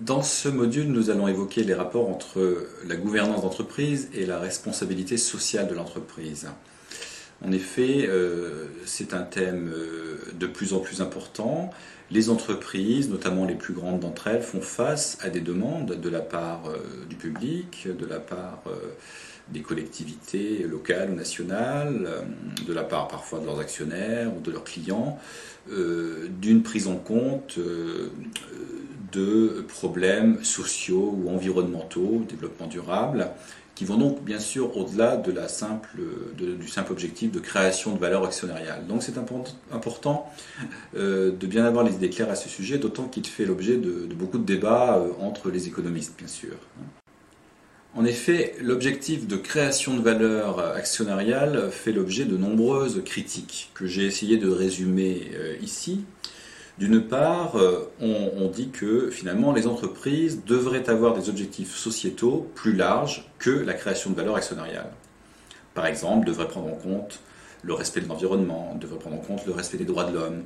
Dans ce module, nous allons évoquer les rapports entre la gouvernance d'entreprise et la responsabilité sociale de l'entreprise. En effet, euh, c'est un thème euh, de plus en plus important. Les entreprises, notamment les plus grandes d'entre elles, font face à des demandes de la part euh, du public, de la part des collectivités locales ou nationales, de la part parfois de leurs actionnaires ou de leurs clients, d'une prise en compte de problèmes sociaux ou environnementaux, développement durable, qui vont donc bien sûr au-delà de la simple, du simple objectif de création de valeur actionnariale. Donc c'est important euh, de bien avoir les idées claires à ce sujet, d'autant qu'il fait l'objet de, beaucoup de débats euh, entre les économistes, bien sûr. En effet, l'objectif de création de valeur actionnariale fait l'objet de nombreuses critiques que j'ai essayé de résumer euh, ici. D'une part, euh, on, dit que finalement les entreprises devraient avoir des objectifs sociétaux plus larges que la création de valeur actionnariale. Par exemple, devraient prendre en compte le respect de l'environnement, devraient prendre en compte le respect des droits de l'homme,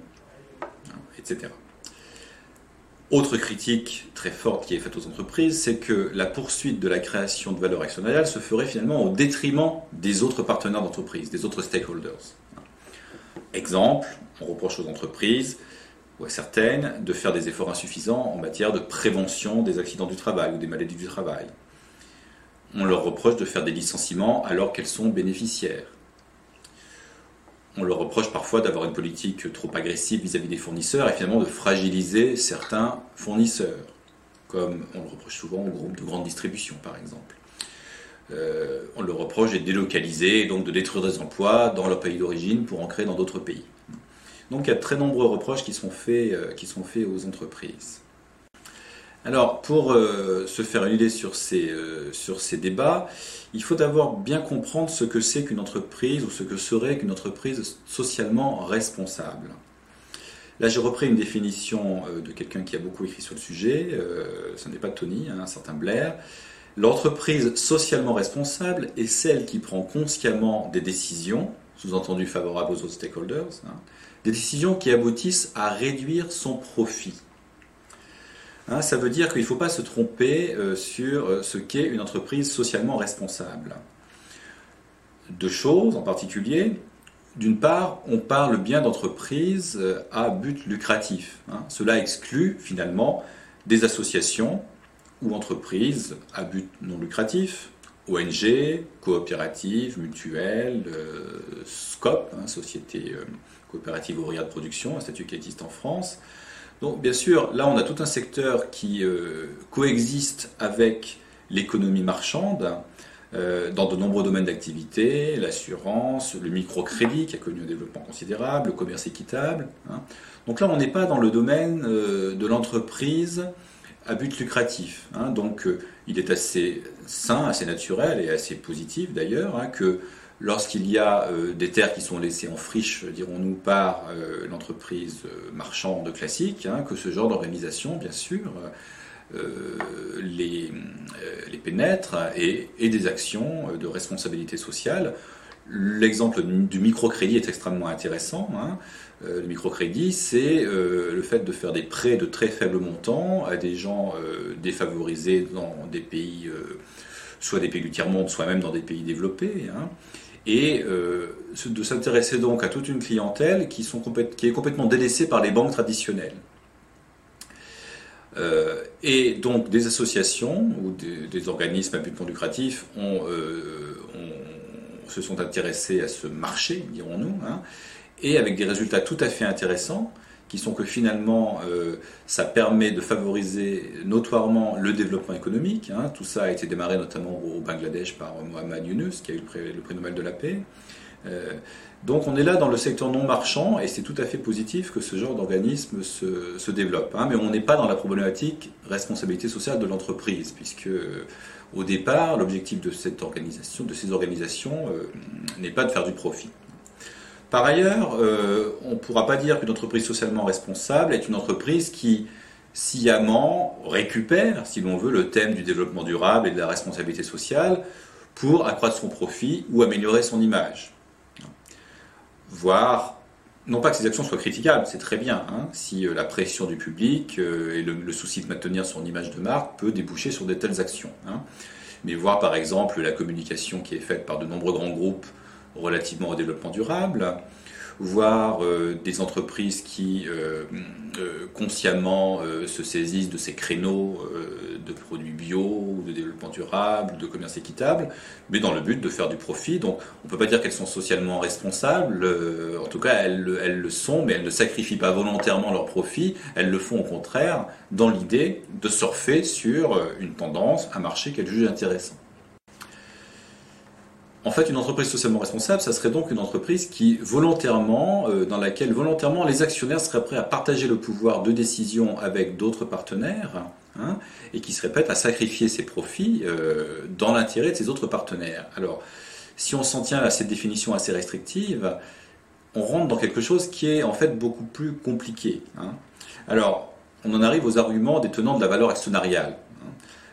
hein, etc. Autre critique très forte qui est faite aux entreprises, c'est que la poursuite de la création de valeur actionnariale se ferait finalement au détriment des autres partenaires d'entreprise, des autres stakeholders. Exemple, on reproche aux entreprises ou à certaines de faire des efforts insuffisants en matière de prévention des accidents du travail ou des maladies du travail. On leur reproche de faire des licenciements alors qu'elles sont bénéficiaires. On leur reproche parfois d'avoir une politique trop agressive vis-à-vis des fournisseurs et finalement de fragiliser certains fournisseurs, comme on le reproche souvent aux groupes de grande distribution par exemple. Euh, on leur reproche de délocaliser et donc de détruire des emplois dans leur pays d'origine pour en créer dans d'autres pays. Donc il y a très nombreux reproches qui sont faits, euh, qui sont faits aux entreprises. Alors pour euh, se faire une idée sur ces, euh, sur ces débats, il faut d'abord bien comprendre ce que c'est qu'une entreprise ou ce que serait qu'une entreprise socialement responsable. Là, j'ai repris une définition de quelqu'un qui a beaucoup écrit sur le sujet, ce n'est pas Tony, hein, un certain Blair. L'entreprise socialement responsable est celle qui prend consciemment des décisions, sous-entendu favorables aux autres stakeholders, hein, des décisions qui aboutissent à réduire son profit. Hein, ça veut dire qu'il ne faut pas se tromper euh, sur euh, ce qu'est une entreprise socialement responsable. Deux choses en particulier. D'une part, on parle bien d'entreprises euh, à but lucratif. Hein. Cela exclut finalement des associations ou entreprises à but non lucratif, ONG, coopératives, mutuelles, SCOP, hein, société coopérative ouvrière de production, un statut qui existe en France. Donc bien sûr, là on a tout un secteur qui euh, coexiste avec l'économie marchande euh, dans de nombreux domaines d'activité, l'assurance, le microcrédit qui a connu un développement considérable, le commerce équitable. Hein. Donc là on n'est pas dans le domaine euh, de l'entreprise à but lucratif. Hein. Donc il est assez sain, assez naturel et assez positif d'ailleurs hein, que lorsqu'il y a euh, des terres qui sont laissées en friche, dirons-nous, par euh, l'entreprise euh, marchande classique, hein, que ce genre d'organisation, bien sûr, les, pénètre et, des actions de responsabilité sociale. L'exemple du microcrédit est extrêmement intéressant. Hein. le microcrédit, c'est le fait de faire des prêts de très faible montant à des gens défavorisés dans des pays, soit des pays du tiers-monde, soit même dans des pays développés. Hein et euh, de s'intéresser donc à toute une clientèle qui, est complètement délaissée par les banques traditionnelles. Euh, et donc des associations ou des, organismes à but non lucratif euh, se sont intéressés à ce marché, dirons-nous, hein, et avec des résultats tout à fait intéressants qui sont que finalement, euh, ça permet de favoriser notoirement le développement économique. Hein. Tout ça a été démarré notamment au Bangladesh par Mohamed Yunus, qui a eu le prix, Nobel de la paix. Euh, donc on est là dans le secteur non marchand et c'est tout à fait positif que ce genre d'organisme se, développe. Hein. mais on n'est pas dans la problématique responsabilité sociale de l'entreprise, puisque euh, au départ, l'objectif de cette organisation, de ces organisations, n'est pas de faire du profit. Par ailleurs, euh, on ne pourra pas dire qu'une entreprise socialement responsable est une entreprise qui sciemment récupère, si l'on veut, le thème du développement durable et de la responsabilité sociale pour accroître son profit ou améliorer son image. Voire non pas que ces actions soient critiquables, c'est très bien, hein, si la pression du public et le, souci de maintenir son image de marque peut déboucher sur de telles actions. Hein. Mais voir par exemple la communication qui est faite par de nombreux grands groupes relativement au développement durable, voir euh, des entreprises qui euh, euh, consciemment se saisissent de ces créneaux de produits bio, de développement durable, de commerce équitable, mais dans le but de faire du profit. Donc on ne peut pas dire qu'elles sont socialement responsables, en tout cas elles, elles, le sont, mais elles ne sacrifient pas volontairement leur profit, elles le font au contraire dans l'idée de surfer sur une tendance, un marché qu'elles jugent intéressant. En fait, une entreprise socialement responsable, ça serait donc une entreprise euh, dans laquelle volontairement les actionnaires seraient prêts à partager le pouvoir de décision avec d'autres partenaires, hein, et qui seraient prêts à sacrifier ses profits euh, dans l'intérêt de ces autres partenaires. Alors, si on s'en tient à cette définition assez restrictive, on rentre dans quelque chose qui est en fait beaucoup plus compliqué. Hein. Alors, on en arrive aux arguments des tenants de la valeur actionnariale.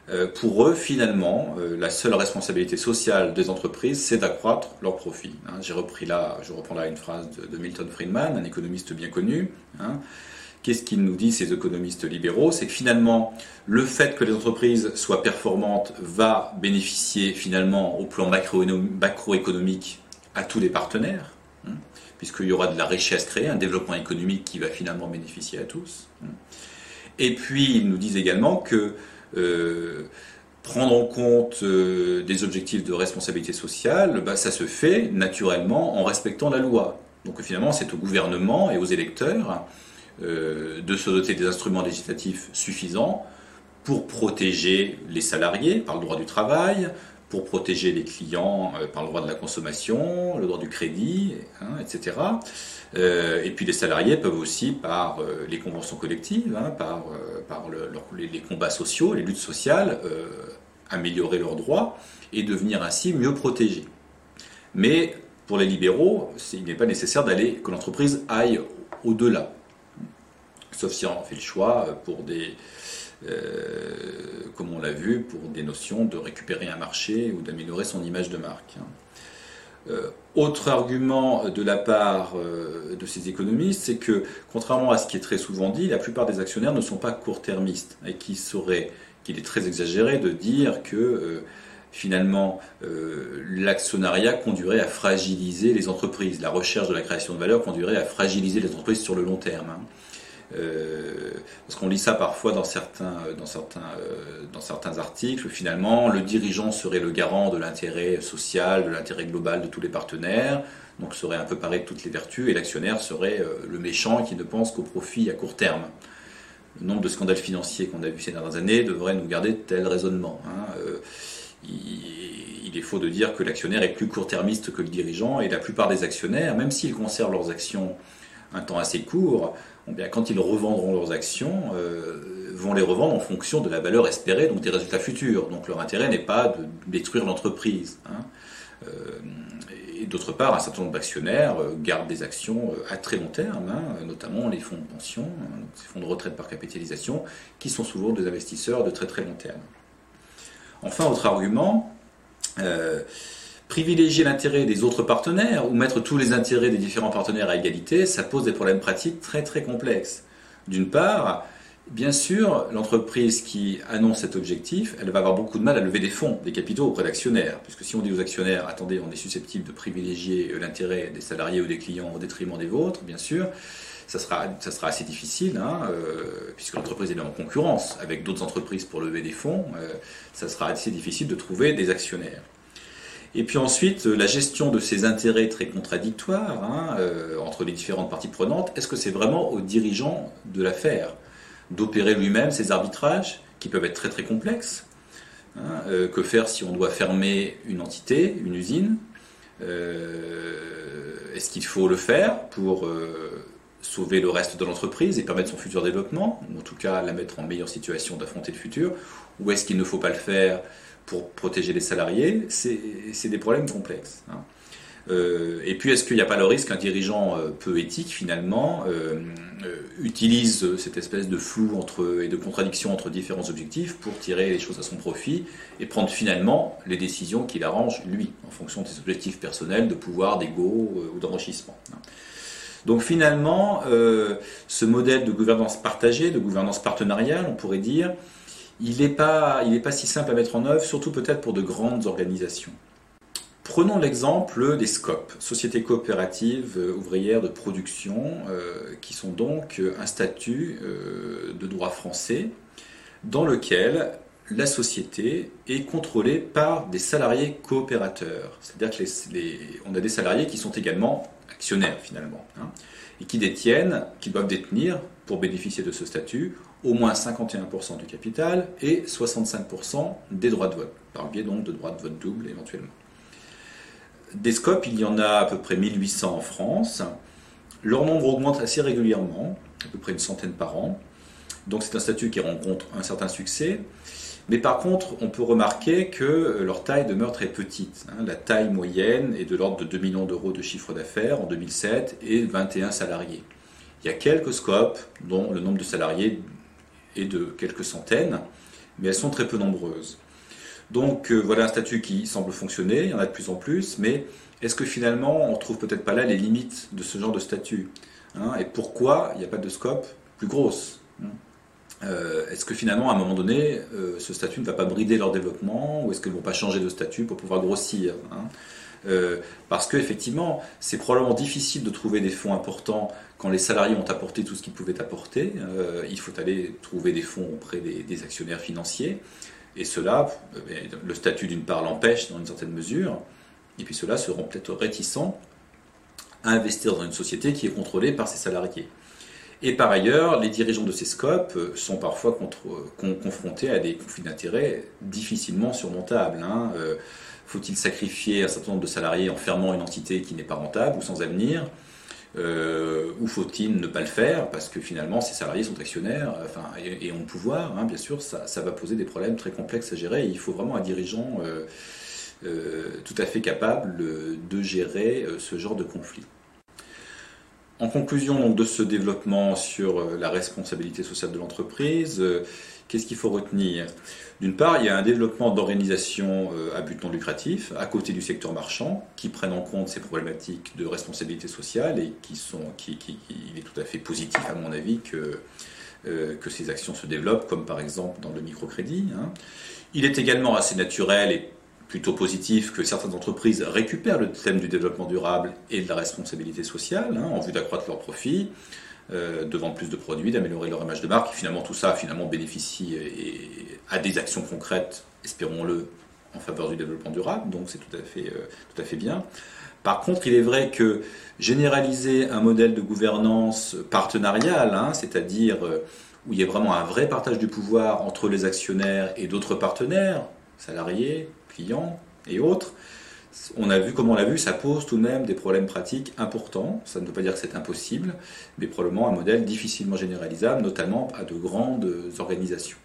Euh, pour eux, finalement, euh, la seule responsabilité sociale des entreprises, c'est d'accroître leurs profits. Hein. J'ai repris là, je reprends là une phrase de, Milton Friedman, un économiste bien connu. Hein. Qu'est-ce qu'ils nous disent ces économistes libéraux? C'est que finalement, le fait que les entreprises soient performantes va bénéficier finalement au plan macroéconomique à tous les partenaires, hein, puisqu'il y aura de la richesse créée, un développement économique qui va finalement bénéficier à tous. Et puis, ils nous disent également que prendre en compte euh, des objectifs de responsabilité sociale, bah, ça se fait naturellement en respectant la loi. Donc finalement, c'est au gouvernement et aux électeurs euh, de se doter des instruments législatifs suffisants pour protéger les salariés par le droit du travail, pour protéger les clients euh, par le droit de la consommation, le droit du crédit, hein, etc. Euh, et puis les salariés peuvent aussi, par euh, les conventions collectives, hein, par, par les, combats sociaux, les luttes sociales, améliorer leurs droits et devenir ainsi mieux protégés. Mais pour les libéraux, il n'est pas nécessaire d'aller que l'entreprise aille au-delà, sauf si on fait le choix pour des euh, comme on l'a vu, pour des notions de récupérer un marché ou d'améliorer son image de marque. Hein. Euh, autre argument de la part euh, de ces économistes, c'est que, contrairement à ce qui est très souvent dit, la plupart des actionnaires ne sont pas court-termistes et qu'il qu'il est très exagéré de dire que finalement l'actionnariat conduirait à fragiliser les entreprises, la recherche de la création de valeur conduirait à fragiliser les entreprises sur le long terme. Hein. Euh, parce qu'on lit ça parfois dans certains, dans, certains, euh, dans certains articles, finalement, le dirigeant serait le garant de l'intérêt social, de l'intérêt global de tous les partenaires, donc serait un peu paré de toutes les vertus, et l'actionnaire serait euh, le méchant qui ne pense qu'au profit à court terme. Le nombre de scandales financiers qu'on a vu ces dernières années devrait nous garder de tels raisonnements. Hein. il est faux de dire que l'actionnaire est plus court-termiste que le dirigeant, et la plupart des actionnaires, même s'ils conservent leurs actions un temps assez court, bien, quand ils revendront leurs actions, euh, vont les revendre en fonction de la valeur espérée, donc des résultats futurs. Donc leur intérêt n'est pas de détruire l'entreprise. Hein. Euh, et d'autre part, un certain nombre d'actionnaires euh, gardent des actions à très long terme, hein, notamment les fonds de pension, hein, ces fonds de retraite par capitalisation, qui sont souvent des investisseurs de très très long terme. Enfin, autre argument, privilégier l'intérêt des autres partenaires ou mettre tous les intérêts des différents partenaires à égalité, ça pose des problèmes pratiques très très complexes. D'une part, bien sûr, l'entreprise qui annonce cet objectif, elle va avoir beaucoup de mal à lever des fonds, des capitaux auprès d'actionnaires. Puisque si on dit aux actionnaires, attendez, on est susceptible de privilégier l'intérêt des salariés ou des clients au détriment des vôtres, bien sûr, ça sera, ça sera assez difficile, hein, euh, puisque l'entreprise est en concurrence avec d'autres entreprises pour lever des fonds, euh, ça sera assez difficile de trouver des actionnaires. Et puis ensuite, euh, la gestion de ces intérêts très contradictoires hein, euh, entre les différentes parties prenantes, est-ce que c'est vraiment au dirigeant de l'affaire d'opérer lui-même ces arbitrages qui peuvent être très très complexes hein, euh, Que faire si on doit fermer une entité, une usine Est-ce qu'il faut le faire pour sauver le reste de l'entreprise et permettre son futur développement, ou en tout cas la mettre en meilleure situation d'affronter le futur Ou est-ce qu'il ne faut pas le faire pour protéger les salariés, c'est des problèmes complexes. Hein. Euh, et puis, est-ce qu'il n'y a pas le risque qu'un dirigeant euh, peu éthique, finalement, euh, utilise cette espèce de flou entre, et de contradiction entre différents objectifs pour tirer les choses à son profit et prendre finalement les décisions qu'il arrange, lui, en fonction de ses objectifs personnels, de pouvoir, d'ego ou d'enrichissement hein. Donc finalement, euh, ce modèle de gouvernance partagée, de gouvernance partenariale, on pourrait dire, il n'est pas, pas si simple à mettre en œuvre, surtout peut-être pour de grandes organisations. Prenons l'exemple des SCOP, Sociétés coopératives ouvrières de production, qui sont donc un statut de droit français dans lequel la société est contrôlée par des salariés coopérateurs. C'est-à-dire qu'on a des salariés qui sont également actionnaires finalement, hein, et qui détiennent, qui doivent détenir, pour bénéficier de ce statut, au moins 51% du capital et 65% des droits de vote, par le biais donc de droits de vote double éventuellement. Des scopes, il y en a à peu près 1800 en France. Leur nombre augmente assez régulièrement, à peu près une centaine par an. Donc c'est un statut qui rencontre un certain succès. Mais par contre, on peut remarquer que leur taille demeure très petite. Hein. La taille moyenne est de l'ordre de 2 millions d'euros de chiffre d'affaires en 2007 et 21 salariés. Il y a quelques scopes dont le nombre de salariés est de quelques centaines, mais elles sont très peu nombreuses. Donc euh, voilà un statut qui semble fonctionner, il y en a de plus en plus, mais est-ce que finalement on ne trouve peut-être pas là les limites de ce genre de statut hein, Et pourquoi il n'y a pas de scope plus grosse hein? Euh, est-ce que finalement, à un moment donné, euh, ce statut ne va pas brider leur développement ou est-ce qu'ils ne vont pas changer de statut pour pouvoir grossir hein? Euh, Parce qu'effectivement, c'est probablement difficile de trouver des fonds importants quand les salariés ont apporté tout ce qu'ils pouvaient apporter. il faut aller trouver des fonds auprès des, actionnaires financiers. Et cela, le statut d'une part l'empêche dans une certaine mesure. Et puis ceux-là seront peut-être réticents à investir dans une société qui est contrôlée par ses salariés. Et par ailleurs, les dirigeants de ces scopes euh, sont parfois euh, confrontés à des conflits d'intérêts difficilement surmontables. Hein. Euh, faut-il sacrifier un certain nombre de salariés en fermant une entité qui n'est pas rentable ou sans avenir? Ou faut-il ne pas le faire parce que finalement ces salariés sont actionnaires? Et, ont le pouvoir, hein, bien sûr, ça, va poser des problèmes très complexes à gérer. il faut vraiment un dirigeant tout à fait capable de gérer ce genre de conflit. En conclusion de ce développement sur euh, la responsabilité sociale de l'entreprise, euh, qu'est-ce qu'il faut retenir? D'une part, il y a un développement d'organisations euh, à but non lucratif, à côté du secteur marchand, qui prennent en compte ces problématiques de responsabilité sociale et qui sont, qui, il est tout à fait positif, à mon avis, que, que ces actions se développent, comme par exemple dans le microcrédit. Hein. Il est également assez naturel et plutôt positif que certaines entreprises récupèrent le thème du développement durable et de la responsabilité sociale hein, en vue d'accroître leurs profits, euh, de vendre plus de produits, d'améliorer leur image de marque. Et finalement, tout ça finalement bénéficie et, à des actions concrètes, espérons-le, en faveur du développement durable. Donc c'est tout à fait euh, tout à fait bien. Par contre, il est vrai que généraliser un modèle de gouvernance partenariale, hein, c'est-à-dire euh, où il y a vraiment un vrai partage du pouvoir entre les actionnaires et d'autres partenaires, salariés, et autres, on a vu, comme on l'a vu, ça pose tout de même des problèmes pratiques importants. Ça ne veut pas dire que c'est impossible, mais probablement un modèle difficilement généralisable, notamment à de grandes organisations.